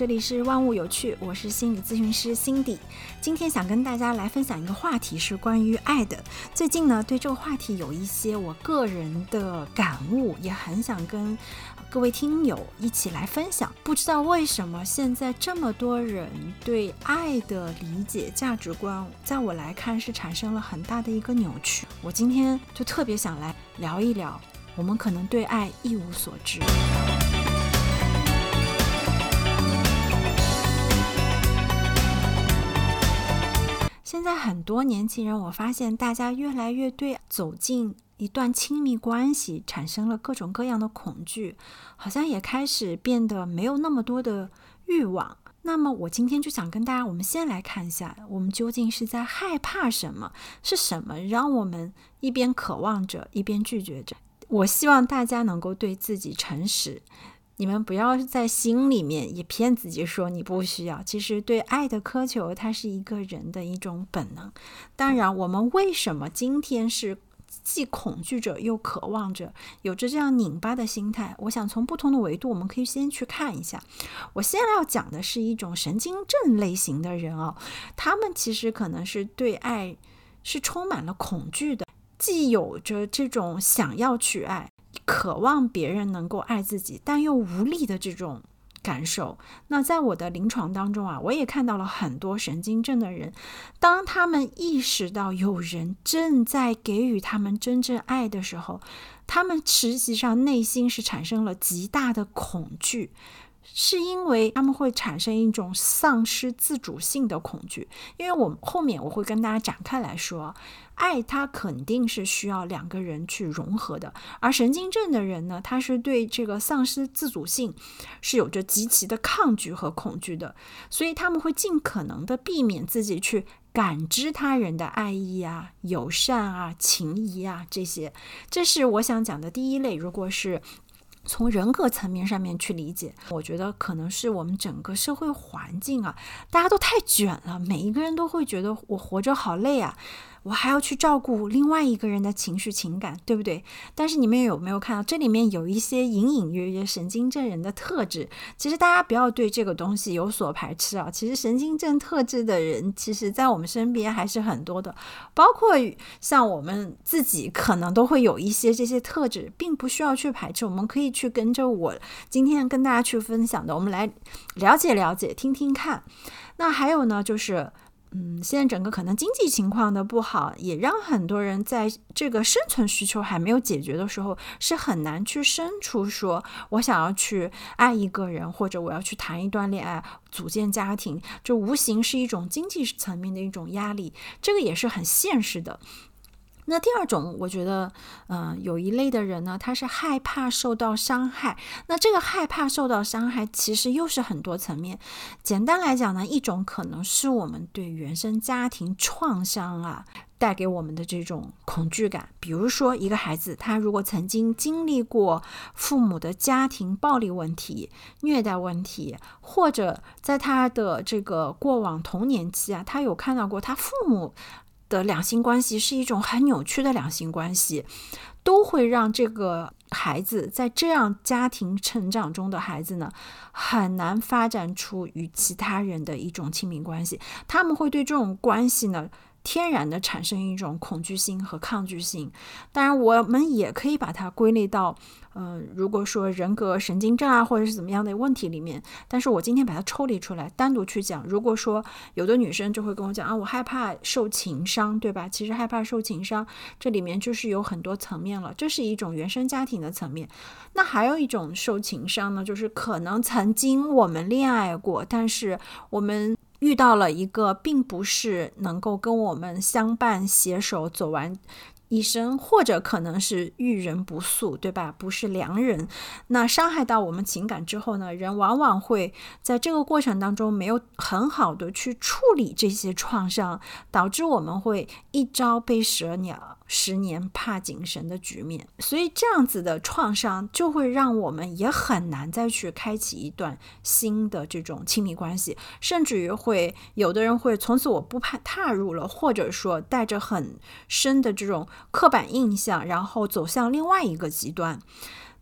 这里是万物有趣，我是心理咨询师 Cindy。今天想跟大家来分享一个话题，是关于爱的。最近呢，对这个话题有一些我个人的感悟，也很想跟各位听友一起来分享。不知道为什么现在这么多人对爱的理解价值观，在我来看是产生了很大的一个扭曲。我今天就特别想来聊一聊，我们可能对爱一无所知。现在很多年轻人，我发现大家越来越对走进一段亲密关系产生了各种各样的恐惧，好像也开始变得没有那么多的欲望。那么，我今天就想跟大家，我们先来看一下，我们究竟是在害怕什么？是什么让我们一边渴望着，一边拒绝着？我希望大家能够对自己诚实。你们不要在心里面也骗自己说你不需要。其实对爱的苛求，它是一个人的一种本能。当然，我们为什么今天是既恐惧着又渴望着，有着这样拧巴的心态？我想从不同的维度，我们可以先去看一下。我现在要讲的是一种神经症类型的人哦，他们其实可能是对爱是充满了恐惧的，既有着这种想要去爱。渴望别人能够爱自己，但又无力的这种感受。那在我的临床当中啊，我也看到了很多神经症的人，当他们意识到有人正在给予他们真正爱的时候，他们实际上内心是产生了极大的恐惧。是因为他们会产生一种丧失自主性的恐惧，因为我后面我会跟大家展开来说，爱它肯定是需要两个人去融合的，而神经症的人呢，他是对这个丧失自主性是有着极其的抗拒和恐惧的，所以他们会尽可能的避免自己去感知他人的爱意啊、友善啊、情谊啊这些，这是我想讲的第一类。如果是从人格层面上面去理解，我觉得可能是我们整个社会环境啊，大家都太卷了，每一个人都会觉得我活着好累啊。我还要去照顾另外一个人的情绪情感，对不对？但是你们有没有看到这里面有一些隐隐约约神经症人的特质？其实大家不要对这个东西有所排斥啊。其实神经症特质的人，其实在我们身边还是很多的，包括像我们自己可能都会有一些这些特质，并不需要去排斥。我们可以去跟着我今天跟大家去分享的，我们来了解了解，听听看。那还有呢，就是。嗯，现在整个可能经济情况的不好，也让很多人在这个生存需求还没有解决的时候，是很难去生出说我想要去爱一个人，或者我要去谈一段恋爱、组建家庭，就无形是一种经济层面的一种压力，这个也是很现实的。那第二种，我觉得，嗯，有一类的人呢，他是害怕受到伤害。那这个害怕受到伤害，其实又是很多层面。简单来讲呢，一种可能是我们对原生家庭创伤啊带给我们的这种恐惧感。比如说，一个孩子他如果曾经经历过父母的家庭暴力问题、虐待问题，或者在他的这个过往童年期啊，他有看到过他父母。的两性关系是一种很扭曲的两性关系，都会让这个孩子在这样家庭成长中的孩子呢，很难发展出与其他人的一种亲密关系。他们会对这种关系呢。天然的产生一种恐惧心和抗拒性，当然我们也可以把它归类到，嗯，如果说人格神经症啊，或者是怎么样的问题里面。但是我今天把它抽离出来，单独去讲。如果说有的女生就会跟我讲啊，我害怕受情伤，对吧？其实害怕受情伤，这里面就是有很多层面了。这是一种原生家庭的层面。那还有一种受情伤呢，就是可能曾经我们恋爱过，但是我们。遇到了一个并不是能够跟我们相伴携手走完一生，或者可能是遇人不淑，对吧？不是良人，那伤害到我们情感之后呢？人往往会在这个过程当中没有很好的去处理这些创伤，导致我们会一朝被蛇咬。十年怕井绳的局面，所以这样子的创伤就会让我们也很难再去开启一段新的这种亲密关系，甚至于会有的人会从此我不怕踏入了，或者说带着很深的这种刻板印象，然后走向另外一个极端。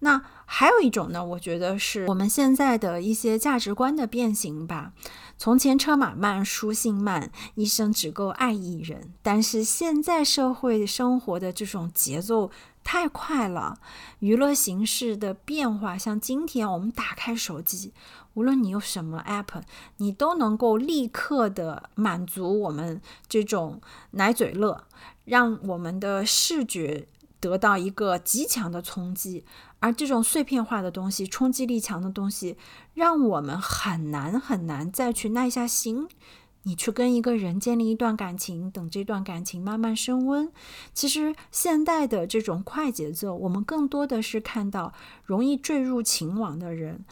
那还有一种呢，我觉得是我们现在的一些价值观的变形吧。从前车马慢，书信慢，一生只够爱一人。但是现在社会生活的这种节奏太快了，娱乐形式的变化，像今天我们打开手机，无论你有什么 app，你都能够立刻的满足我们这种奶嘴乐，让我们的视觉得到一个极强的冲击。而这种碎片化的东西，冲击力强的东西，让我们很难很难再去耐下心，你去跟一个人建立一段感情，等这段感情慢慢升温。其实现代的这种快节奏，我们更多的是看到容易坠入情网的人，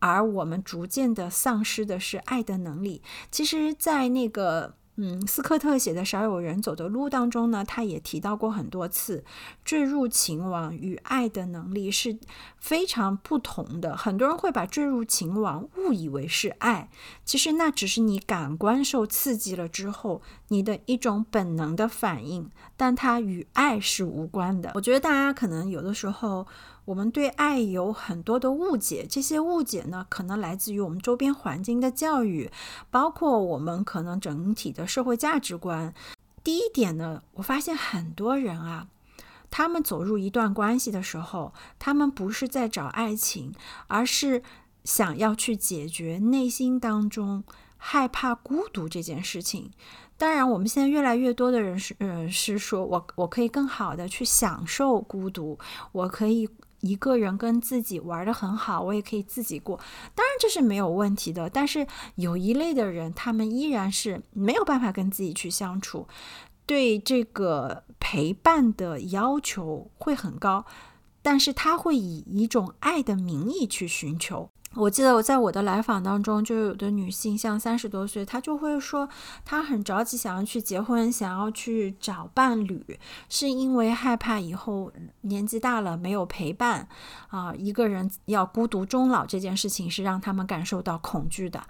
而我们逐渐的丧失的是爱的能力。其实，在那个。嗯，斯科特写的《少有人走的路》当中呢，他也提到过很多次，坠入情网与爱的能力是非常不同的。很多人会把坠入情网误以为是爱，其实那只是你感官受刺激了之后，你的一种本能的反应，但它与爱是无关的。我觉得大家可能有的时候。我们对爱有很多的误解，这些误解呢，可能来自于我们周边环境的教育，包括我们可能整体的社会价值观。第一点呢，我发现很多人啊，他们走入一段关系的时候，他们不是在找爱情，而是想要去解决内心当中害怕孤独这件事情。当然，我们现在越来越多的人是，嗯，是说我我可以更好的去享受孤独，我可以。一个人跟自己玩的很好，我也可以自己过，当然这是没有问题的。但是有一类的人，他们依然是没有办法跟自己去相处，对这个陪伴的要求会很高，但是他会以一种爱的名义去寻求。我记得我在我的来访当中，就有的女性像三十多岁，她就会说，她很着急想要去结婚，想要去找伴侣，是因为害怕以后年纪大了没有陪伴啊，一个人要孤独终老这件事情是让他们感受到恐惧的。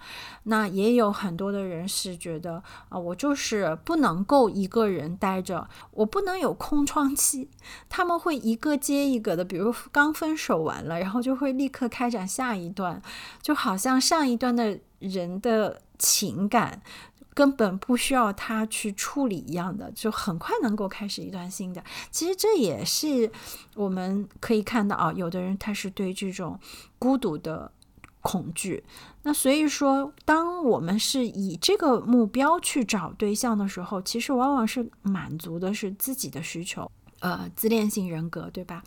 那也有很多的人是觉得啊，我就是不能够一个人待着，我不能有空窗期，他们会一个接一个的，比如刚分手完了，然后就会立刻开展下一段。就好像上一段的人的情感根本不需要他去处理一样的，就很快能够开始一段新的。其实这也是我们可以看到啊，有的人他是对这种孤独的恐惧。那所以说，当我们是以这个目标去找对象的时候，其实往往是满足的是自己的需求。呃，自恋型人格，对吧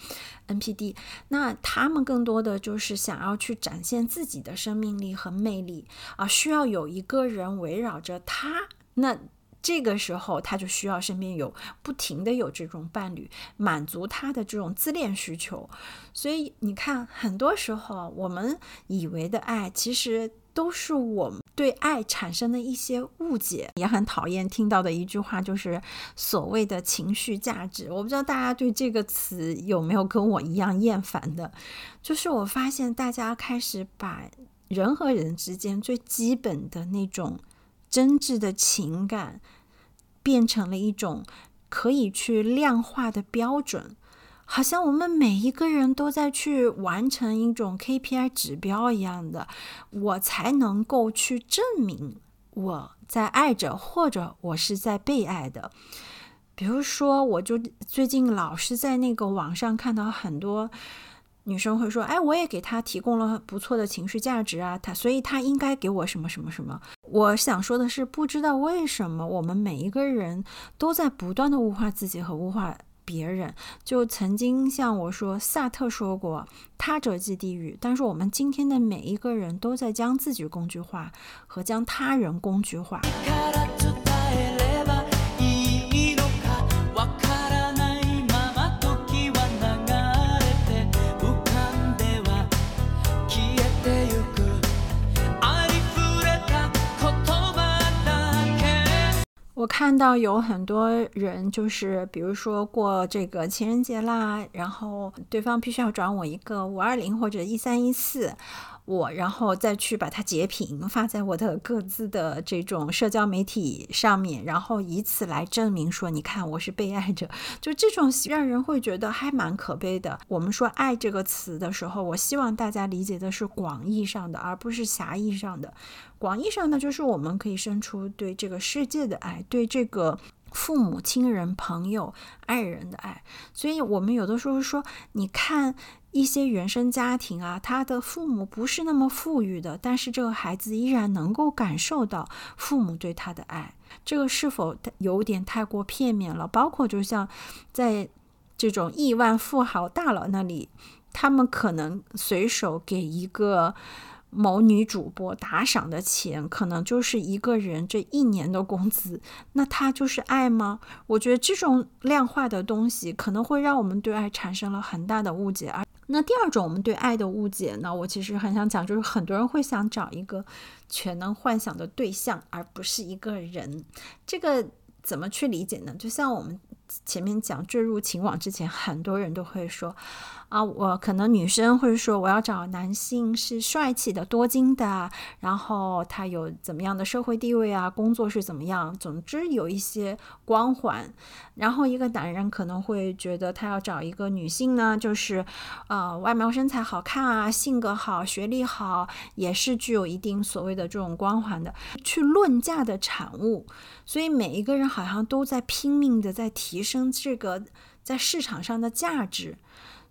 ？NPD，那他们更多的就是想要去展现自己的生命力和魅力啊，需要有一个人围绕着他。那这个时候，他就需要身边有不停的有这种伴侣，满足他的这种自恋需求。所以你看，很多时候我们以为的爱，其实都是我们。对爱产生的一些误解，也很讨厌听到的一句话，就是所谓的情绪价值。我不知道大家对这个词有没有跟我一样厌烦的，就是我发现大家开始把人和人之间最基本的那种真挚的情感，变成了一种可以去量化的标准。好像我们每一个人都在去完成一种 KPI 指标一样的，我才能够去证明我在爱着，或者我是在被爱的。比如说，我就最近老是在那个网上看到很多女生会说：“哎，我也给他提供了不错的情绪价值啊，他所以他应该给我什么什么什么。”我想说的是，不知道为什么我们每一个人都在不断的物化自己和物化。别人就曾经像我说，萨特说过“他者即地狱”，但是我们今天的每一个人都在将自己工具化和将他人工具化。我看到有很多人，就是比如说过这个情人节啦，然后对方必须要转我一个五二零或者一三一四，我，然后再去把它截屏发在我的各自的这种社交媒体上面，然后以此来证明说，你看我是被爱者，就这种让人会觉得还蛮可悲的。我们说“爱”这个词的时候，我希望大家理解的是广义上的，而不是狭义上的。广义上呢就是我们可以生出对这个世界的爱，对这个。父母亲人、朋友、爱人的爱，所以我们有的时候说，你看一些原生家庭啊，他的父母不是那么富裕的，但是这个孩子依然能够感受到父母对他的爱，这个是否有点太过片面了？包括就像在这种亿万富豪大佬那里，他们可能随手给一个。某女主播打赏的钱，可能就是一个人这一年的工资，那他就是爱吗？我觉得这种量化的东西，可能会让我们对爱产生了很大的误解。而那第二种我们对爱的误解呢，我其实很想讲，就是很多人会想找一个全能幻想的对象，而不是一个人。这个怎么去理解呢？就像我们前面讲坠入情网之前，很多人都会说。啊，我可能女生会说，我要找男性是帅气的、多金的，然后他有怎么样的社会地位啊，工作是怎么样，总之有一些光环。然后一个男人可能会觉得他要找一个女性呢，就是呃外貌身材好看啊，性格好，学历好，也是具有一定所谓的这种光环的，去论价的产物。所以每一个人好像都在拼命的在提升这个在市场上的价值。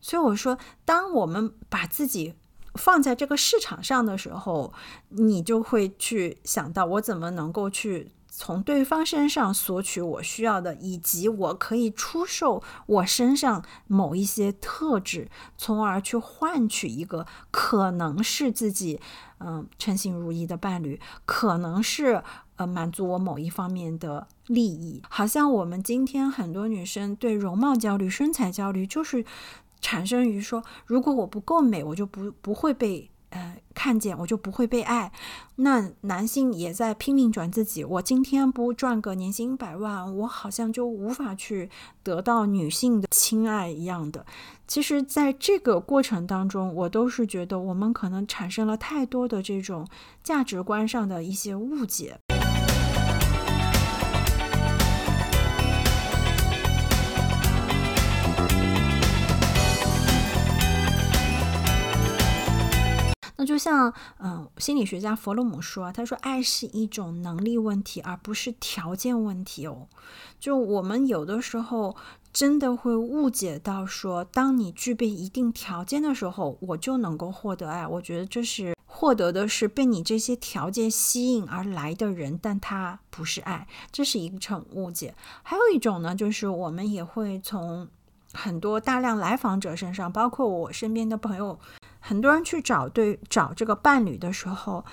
所以我说，当我们把自己放在这个市场上的时候，你就会去想到我怎么能够去从对方身上索取我需要的，以及我可以出售我身上某一些特质，从而去换取一个可能是自己嗯称心如意的伴侣，可能是呃满足我某一方面的利益。好像我们今天很多女生对容貌焦虑、身材焦虑，就是。产生于说，如果我不够美，我就不不会被呃看见，我就不会被爱。那男性也在拼命转自己，我今天不赚个年薪百万，我好像就无法去得到女性的亲爱一样的。其实，在这个过程当中，我都是觉得我们可能产生了太多的这种价值观上的一些误解。那就像，嗯，心理学家弗洛姆说，他说，爱是一种能力问题，而不是条件问题哦。就我们有的时候真的会误解到，说当你具备一定条件的时候，我就能够获得爱。我觉得这是获得的是被你这些条件吸引而来的人，但他不是爱，这是一种误解。还有一种呢，就是我们也会从很多大量来访者身上，包括我身边的朋友。很多人去找对找这个伴侣的时候，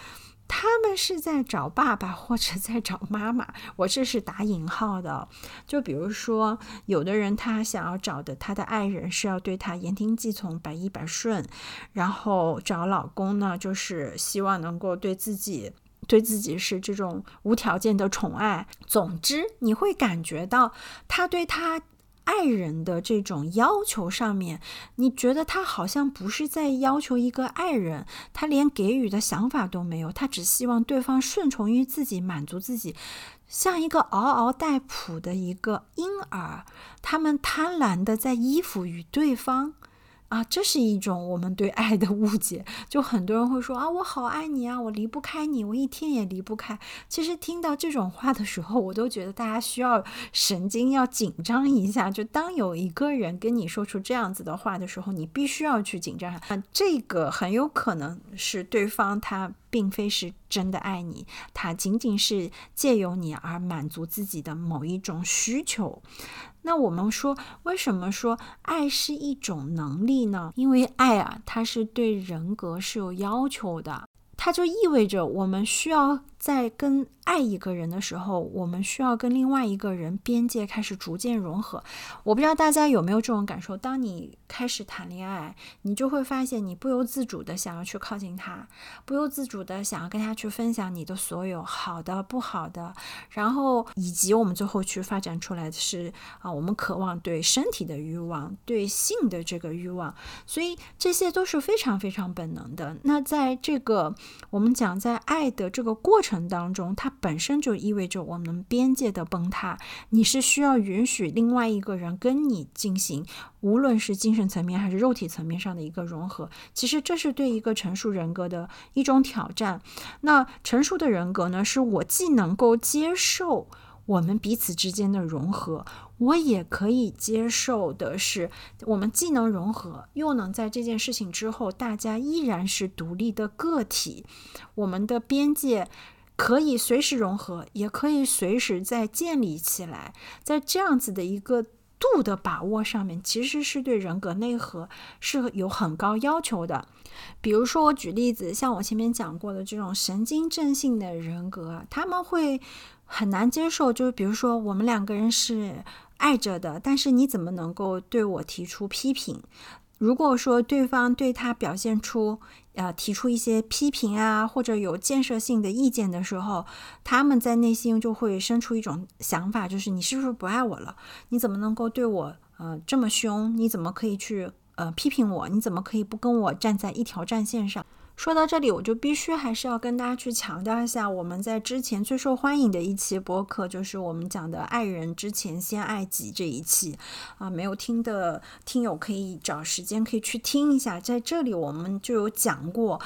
他们是在找爸爸 或者在找妈妈。我这是打引号的。就比如说，有的人他想要找的他的爱人是要对他言听计从、百依百顺，然后找老公呢，就是希望能够对自己对自己是这种无条件的宠爱。总之，你会感觉到他对他。爱人的这种要求上面，你觉得他好像不是在要求一个爱人，他连给予的想法都没有，他只希望对方顺从于自己，满足自己，像一个嗷嗷待哺的一个婴儿，他们贪婪的在依附于对方。啊，这是一种我们对爱的误解。就很多人会说啊，我好爱你啊，我离不开你，我一天也离不开。其实听到这种话的时候，我都觉得大家需要神经要紧张一下。就当有一个人跟你说出这样子的话的时候，你必须要去紧张。啊，这个很有可能是对方他并非是真的爱你，他仅仅是借由你而满足自己的某一种需求。那我们说，为什么说爱是一种能力呢？因为爱啊，它是对人格是有要求的，它就意味着我们需要在跟爱一个人的时候，我们需要跟另外一个人边界开始逐渐融合。我不知道大家有没有这种感受？当你开始谈恋爱，你就会发现你不由自主的想要去靠近他，不由自主的想要跟他去分享你的所有好的、不好的，然后以及我们最后去发展出来的是啊，我们渴望对身体的欲望、对性的这个欲望，所以这些都是非常非常本能的。那在这个我们讲在爱的这个过程程当中，它本身就意味着我们边界的崩塌。你是需要允许另外一个人跟你进行，无论是精神层面还是肉体层面上的一个融合。其实这是对一个成熟人格的一种挑战。那成熟的人格呢，是我既能够接受我们彼此之间的融合，我也可以接受的是，我们既能融合，又能在这件事情之后，大家依然是独立的个体，我们的边界。可以随时融合，也可以随时再建立起来。在这样子的一个度的把握上面，其实是对人格内核是有很高要求的。比如说，我举例子，像我前面讲过的这种神经症性的人格，他们会很难接受。就是比如说，我们两个人是爱着的，但是你怎么能够对我提出批评？如果说对方对他表现出，呃，提出一些批评啊，或者有建设性的意见的时候，他们在内心就会生出一种想法，就是你是不是不爱我了？你怎么能够对我呃这么凶？你怎么可以去呃批评我？你怎么可以不跟我站在一条战线上？说到这里，我就必须还是要跟大家去强调一下，我们在之前最受欢迎的一期播客，就是我们讲的“爱人之前先爱己”这一期啊，没有听的听友可以找时间可以去听一下，在这里我们就有讲过。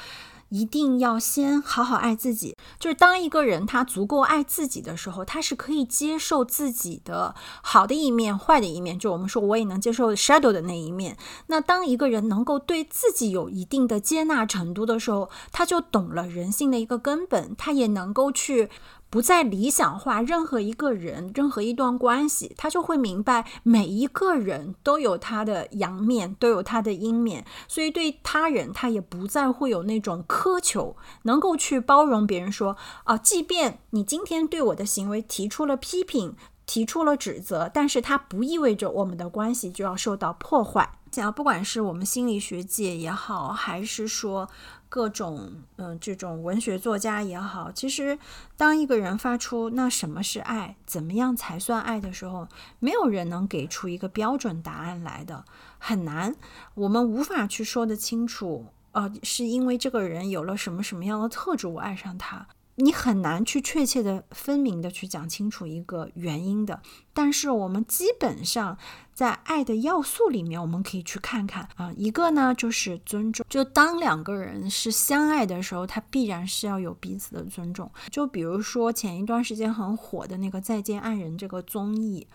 一定要先好好爱自己。就是当一个人他足够爱自己的时候，他是可以接受自己的好的一面、坏的一面。就我们说，我也能接受 shadow 的那一面。那当一个人能够对自己有一定的接纳程度的时候，他就懂了人性的一个根本，他也能够去。不再理想化任何一个人，任何一段关系，他就会明白每一个人都有他的阳面，都有他的阴面，所以对他人他也不再会有那种苛求，能够去包容别人。说啊，即便你今天对我的行为提出了批评，提出了指责，但是它不意味着我们的关系就要受到破坏。想要不管是我们心理学界也好，还是说。各种嗯，这种文学作家也好，其实当一个人发出“那什么是爱？怎么样才算爱”的时候，没有人能给出一个标准答案来的，很难，我们无法去说得清楚。呃，是因为这个人有了什么什么样的特质，我爱上他。你很难去确切的、分明的去讲清楚一个原因的，但是我们基本上在爱的要素里面，我们可以去看看啊，一个呢就是尊重，就当两个人是相爱的时候，他必然是要有彼此的尊重。就比如说前一段时间很火的那个《再见爱人》这个综艺。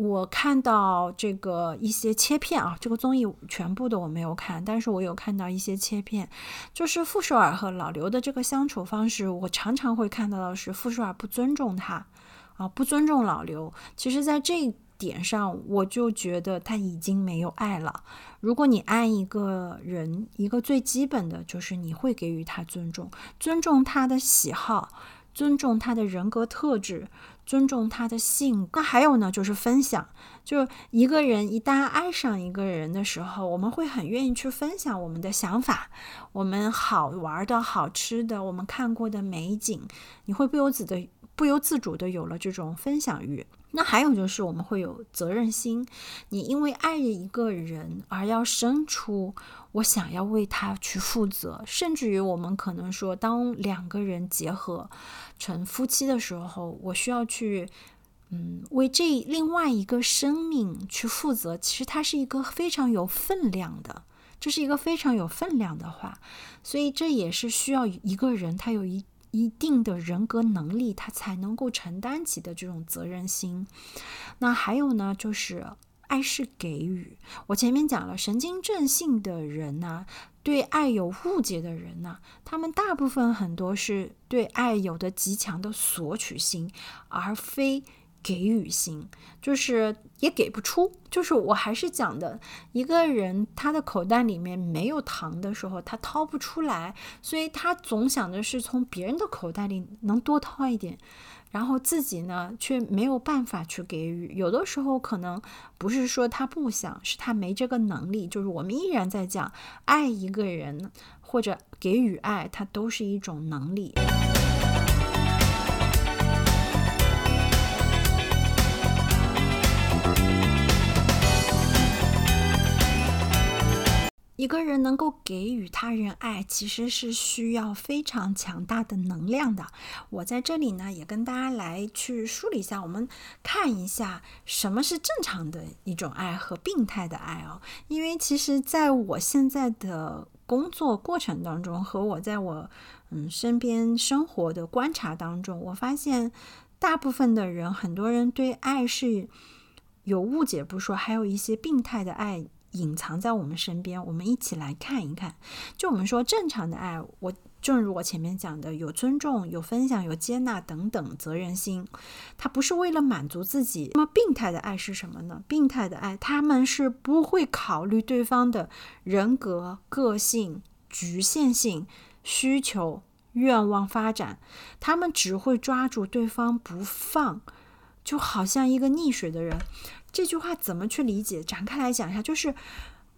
我看到这个一些切片啊，这个综艺全部的我没有看，但是我有看到一些切片，就是傅首尔和老刘的这个相处方式，我常常会看到的是傅首尔不尊重他，啊，不尊重老刘。其实，在这一点上，我就觉得他已经没有爱了。如果你爱一个人，一个最基本的就是你会给予他尊重，尊重他的喜好，尊重他的人格特质。尊重他的性格，那还有呢，就是分享。就一个人一旦爱上一个人的时候，我们会很愿意去分享我们的想法，我们好玩的好吃的，我们看过的美景，你会不由自的、不由自主的有了这种分享欲。那还有就是我们会有责任心，你因为爱一个人而要生出我想要为他去负责，甚至于我们可能说，当两个人结合成夫妻的时候，我需要去，嗯，为这另外一个生命去负责。其实它是一个非常有分量的，这是一个非常有分量的话，所以这也是需要一个人他有一。一定的人格能力，他才能够承担起的这种责任心。那还有呢，就是爱是给予。我前面讲了，神经症性的人呢，对爱有误解的人呢，他们大部分很多是对爱有的极强的索取心，而非给予型，就是也给不出。就是我还是讲的，一个人他的口袋里面没有糖的时候，他掏不出来，所以他总想着是从别人的口袋里能多掏一点，然后自己呢却没有办法去给予。有的时候可能不是说他不想，是他没这个能力。就是我们依然在讲，爱一个人或者给予爱，它都是一种能力。一个人能够给予他人爱，其实是需要非常强大的能量的。我在这里呢，也跟大家来去梳理一下，我们看一下什么是正常的一种爱和病态的爱哦。因为其实在我现在的工作过程当中，和我在我嗯身边生活的观察当中，我发现大部分的人，很多人对爱是有误解不说，还有一些病态的爱。隐藏在我们身边，我们一起来看一看。就我们说正常的爱，我正如我前面讲的，有尊重、有分享、有接纳等等责任心，它不是为了满足自己。那么病态的爱是什么呢？病态的爱，他们是不会考虑对方的人格、个性、局限性、需求、愿望、发展，他们只会抓住对方不放，就好像一个溺水的人。这句话怎么去理解？展开来讲一下，就是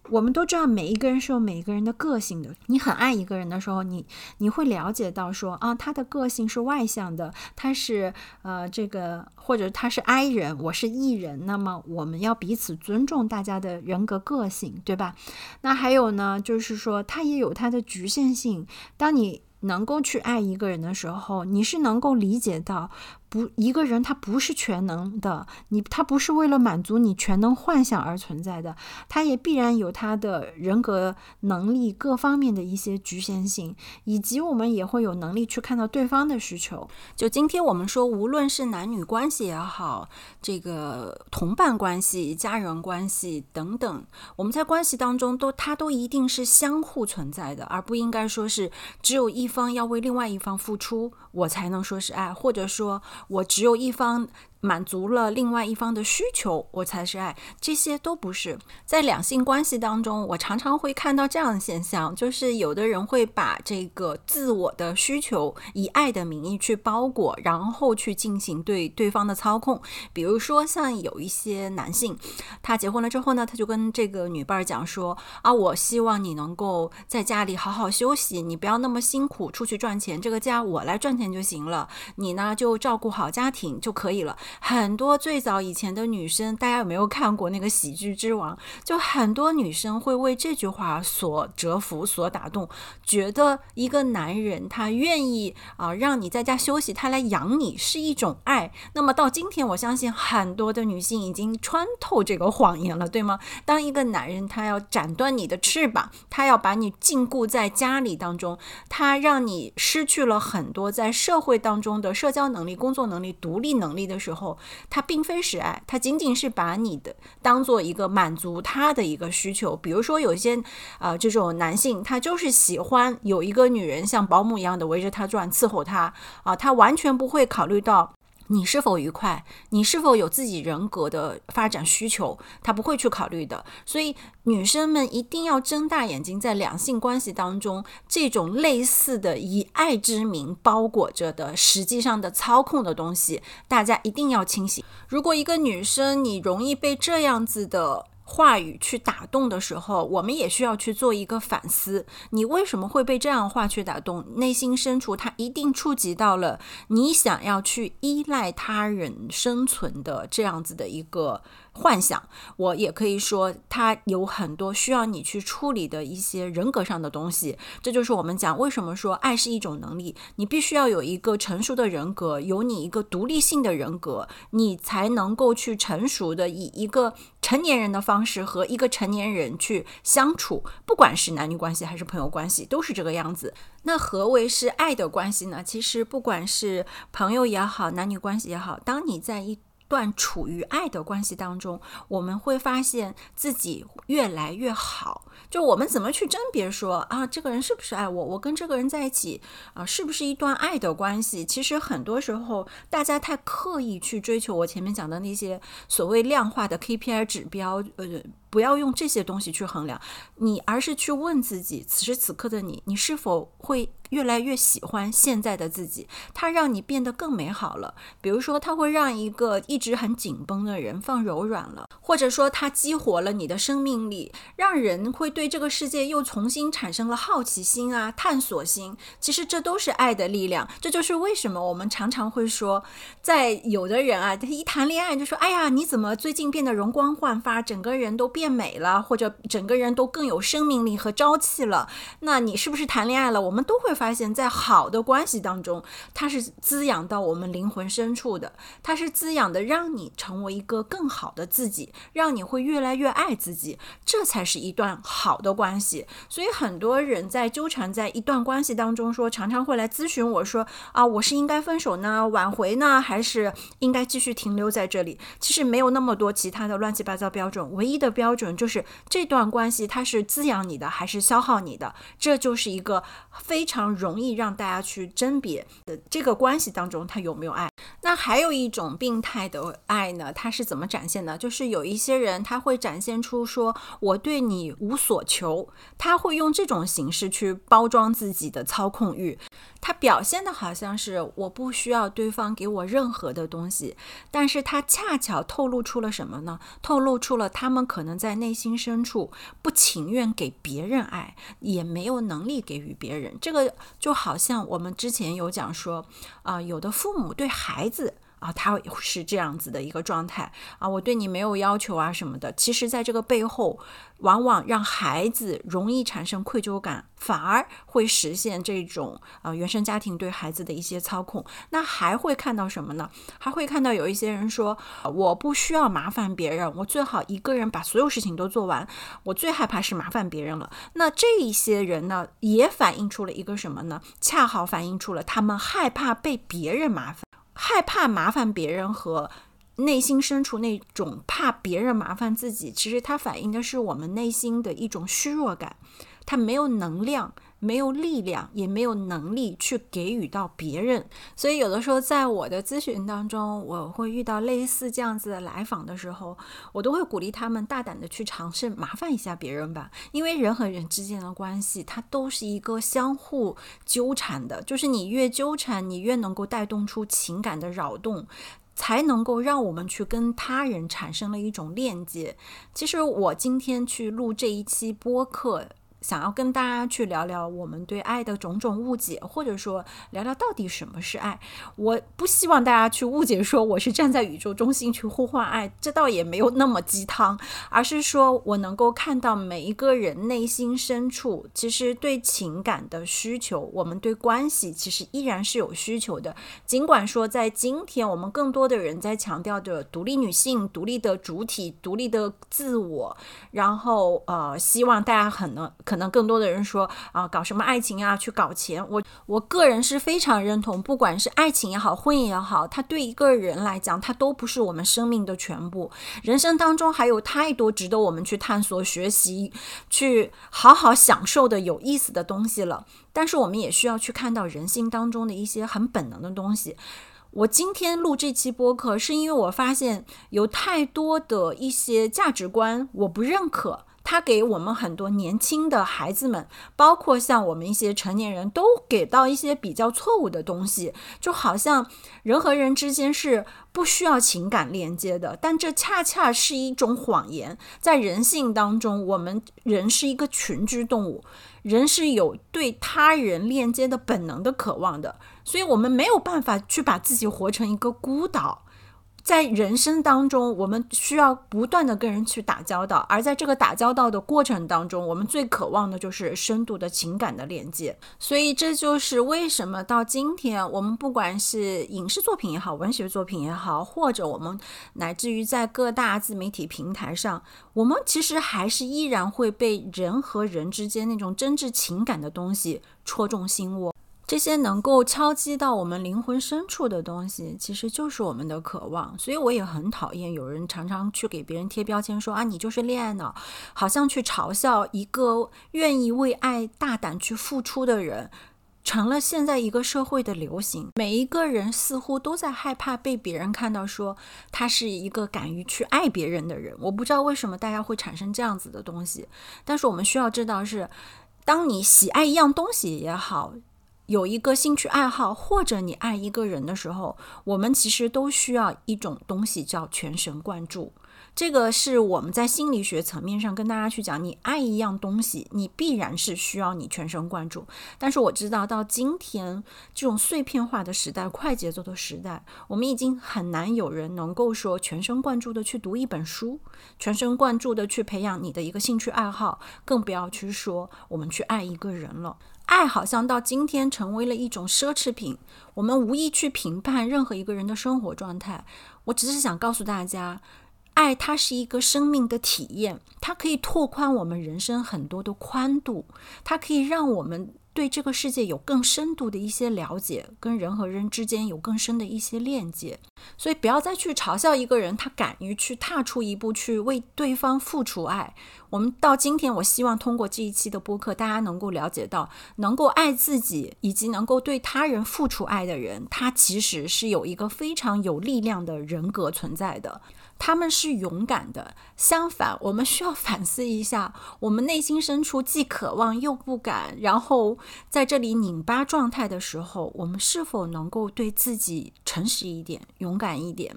我们都知道，每一个人是有每一个人的个性的。你很爱一个人的时候，你你会了解到说啊，他的个性是外向的，他是呃这个，或者他是 I 人，我是 E 人。那么我们要彼此尊重大家的人格个性，对吧？那还有呢，就是说他也有他的局限性。当你能够去爱一个人的时候，你是能够理解到。不，一个人他不是全能的，你他不是为了满足你全能幻想而存在的，他也必然有他的人格能力各方面的一些局限性，以及我们也会有能力去看到对方的需求。就今天我们说，无论是男女关系也好，这个同伴关系、家人关系等等，我们在关系当中都，它都一定是相互存在的，而不应该说是只有一方要为另外一方付出，我才能说是爱，或者说。我只有一方。满足了另外一方的需求，我才是爱。这些都不是在两性关系当中，我常常会看到这样的现象，就是有的人会把这个自我的需求以爱的名义去包裹，然后去进行对对方的操控。比如说，像有一些男性，他结婚了之后呢，他就跟这个女伴儿讲说：“啊，我希望你能够在家里好好休息，你不要那么辛苦出去赚钱，这个家我来赚钱就行了，你呢就照顾好家庭就可以了。”很多最早以前的女生，大家有没有看过那个《喜剧之王》？就很多女生会为这句话所折服、所打动，觉得一个男人他愿意啊让你在家休息，他来养你是一种爱。那么到今天，我相信很多的女性已经穿透这个谎言了，对吗？当一个男人他要斩断你的翅膀，他要把你禁锢在家里当中，他让你失去了很多在社会当中的社交能力、工作能力、独立能力的时候。后，他并非是爱，他仅仅是把你的当做一个满足他的一个需求。比如说，有些啊，这种男性他就是喜欢有一个女人像保姆一样的围着他转，伺候他啊，他完全不会考虑到。你是否愉快？你是否有自己人格的发展需求？他不会去考虑的。所以，女生们一定要睁大眼睛，在两性关系当中，这种类似的以爱之名包裹着的实际上的操控的东西，大家一定要清醒。如果一个女生你容易被这样子的。话语去打动的时候，我们也需要去做一个反思：你为什么会被这样话去打动？内心深处，它一定触及到了你想要去依赖他人生存的这样子的一个。幻想，我也可以说，它有很多需要你去处理的一些人格上的东西。这就是我们讲为什么说爱是一种能力，你必须要有一个成熟的人格，有你一个独立性的人格，你才能够去成熟的以一个成年人的方式和一个成年人去相处，不管是男女关系还是朋友关系，都是这个样子。那何为是爱的关系呢？其实不管是朋友也好，男女关系也好，当你在一段处于爱的关系当中，我们会发现自己越来越好。就我们怎么去甄别说啊，这个人是不是爱我？我跟这个人在一起啊，是不是一段爱的关系？其实很多时候，大家太刻意去追求我前面讲的那些所谓量化的 KPI 指标，呃。不要用这些东西去衡量你，而是去问自己：此时此刻的你，你是否会越来越喜欢现在的自己？它让你变得更美好了。比如说，它会让一个一直很紧绷的人放柔软了，或者说，它激活了你的生命力，让人会对这个世界又重新产生了好奇心啊、探索心。其实这都是爱的力量。这就是为什么我们常常会说，在有的人啊，他一谈恋爱就说：“哎呀，你怎么最近变得容光焕发，整个人都变。”变美了，或者整个人都更有生命力和朝气了，那你是不是谈恋爱了？我们都会发现，在好的关系当中，它是滋养到我们灵魂深处的，它是滋养的，让你成为一个更好的自己，让你会越来越爱自己，这才是一段好的关系。所以很多人在纠缠在一段关系当中，说常常会来咨询我说啊，我是应该分手呢，挽回呢，还是应该继续停留在这里？其实没有那么多其他的乱七八糟标准，唯一的标。标准就是这段关系，它是滋养你的还是消耗你的？这就是一个非常容易让大家去甄别的这个关系当中，它有没有爱。那还有一种病态的爱呢？它是怎么展现的？就是有一些人他会展现出说我对你无所求，他会用这种形式去包装自己的操控欲。他表现的好像是我不需要对方给我任何的东西，但是他恰巧透露出了什么呢？透露出了他们可能在内心深处不情愿给别人爱，也没有能力给予别人。这个就好像我们之前有讲说，啊，有的父母对孩子。啊，他是这样子的一个状态啊，我对你没有要求啊什么的。其实，在这个背后，往往让孩子容易产生愧疚感，反而会实现这种啊原生家庭对孩子的一些操控。那还会看到什么呢？还会看到有一些人说，我不需要麻烦别人，我最好一个人把所有事情都做完。我最害怕是麻烦别人了。那这一些人呢，也反映出了一个什么呢？恰好反映出了他们害怕被别人麻烦。害怕麻烦别人和内心深处那种怕别人麻烦自己，其实它反映的是我们内心的一种虚弱感，它没有能量。没有力量，也没有能力去给予到别人，所以有的时候在我的咨询当中，我会遇到类似这样子的来访的时候，我都会鼓励他们大胆的去尝试麻烦一下别人吧，因为人和人之间的关系，它都是一个相互纠缠的，就是你越纠缠，你越能够带动出情感的扰动，才能够让我们去跟他人产生了一种链接。其实我今天去录这一期播客。想要跟大家去聊聊我们对爱的种种误解，或者说聊聊到底什么是爱。我不希望大家去误解说我是站在宇宙中心去呼唤爱，这倒也没有那么鸡汤，而是说我能够看到每一个人内心深处其实对情感的需求，我们对关系其实依然是有需求的。尽管说在今天我们更多的人在强调着独立女性、独立的主体、独立的自我，然后呃，希望大家很能。可能更多的人说啊，搞什么爱情啊，去搞钱。我我个人是非常认同，不管是爱情也好，婚姻也好，它对一个人来讲，它都不是我们生命的全部。人生当中还有太多值得我们去探索、学习、去好好享受的有意思的东西了。但是我们也需要去看到人性当中的一些很本能的东西。我今天录这期播客，是因为我发现有太多的一些价值观我不认可。他给我们很多年轻的孩子们，包括像我们一些成年人都给到一些比较错误的东西，就好像人和人之间是不需要情感连接的，但这恰恰是一种谎言。在人性当中，我们人是一个群居动物，人是有对他人链接的本能的渴望的，所以我们没有办法去把自己活成一个孤岛。在人生当中，我们需要不断的跟人去打交道，而在这个打交道的过程当中，我们最渴望的就是深度的情感的连接。所以，这就是为什么到今天，我们不管是影视作品也好，文学作品也好，或者我们乃至于在各大自媒体平台上，我们其实还是依然会被人和人之间那种真挚情感的东西戳中心窝。这些能够敲击到我们灵魂深处的东西，其实就是我们的渴望。所以我也很讨厌有人常常去给别人贴标签，说啊，你就是恋爱脑，好像去嘲笑一个愿意为爱大胆去付出的人。成了现在一个社会的流行，每一个人似乎都在害怕被别人看到，说他是一个敢于去爱别人的人。我不知道为什么大家会产生这样子的东西，但是我们需要知道是，当你喜爱一样东西也好，有一个兴趣爱好，或者你爱一个人的时候，我们其实都需要一种东西叫全神贯注。这个是我们在心理学层面上跟大家去讲，你爱一样东西，你必然是需要你全神贯注。但是我知道，到今天这种碎片化的时代、快节奏的时代，我们已经很难有人能够说全神贯注的去读一本书，全神贯注的去培养你的一个兴趣爱好，更不要去说我们去爱一个人了。爱好像到今天成为了一种奢侈品，我们无意去评判任何一个人的生活状态。我只是想告诉大家。爱它是一个生命的体验，它可以拓宽我们人生很多的宽度，它可以让我们对这个世界有更深度的一些了解，跟人和人之间有更深的一些链接。所以不要再去嘲笑一个人，他敢于去踏出一步去为对方付出爱。我们到今天，我希望通过这一期的播客，大家能够了解到，能够爱自己以及能够对他人付出爱的人，他其实是有一个非常有力量的人格存在的。他们是勇敢的。相反，我们需要反思一下，我们内心深处既渴望又不敢，然后在这里拧巴状态的时候，我们是否能够对自己诚实一点、勇敢一点？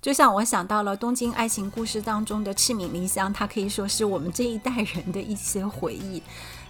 就像我想到了《东京爱情故事》当中的赤敏梨香，它可以说是我们这一代人的一些回忆。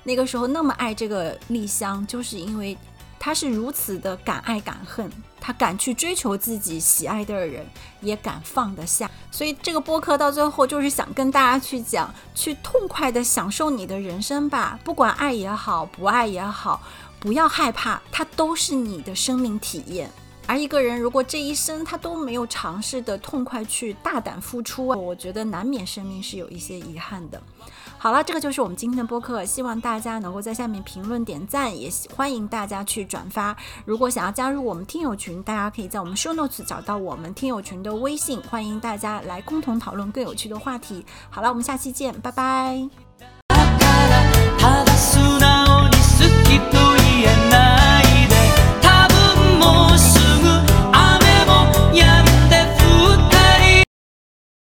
那个时候那么爱这个丽香，就是因为。她是如此的敢爱敢恨，她敢去追求自己喜爱的人，也敢放得下。所以这个播客到最后就是想跟大家去讲，去痛快的享受你的人生吧。不管爱也好，不爱也好，不要害怕，它都是你的生命体验。而一个人如果这一生他都没有尝试的痛快去大胆付出，我觉得难免生命是有一些遗憾的。好了，这个就是我们今天的播客，希望大家能够在下面评论点赞，也欢迎大家去转发。如果想要加入我们听友群，大家可以在我们 show notes 找到我们听友群的微信，欢迎大家来共同讨论更有趣的话题。好了，我们下期见，拜拜。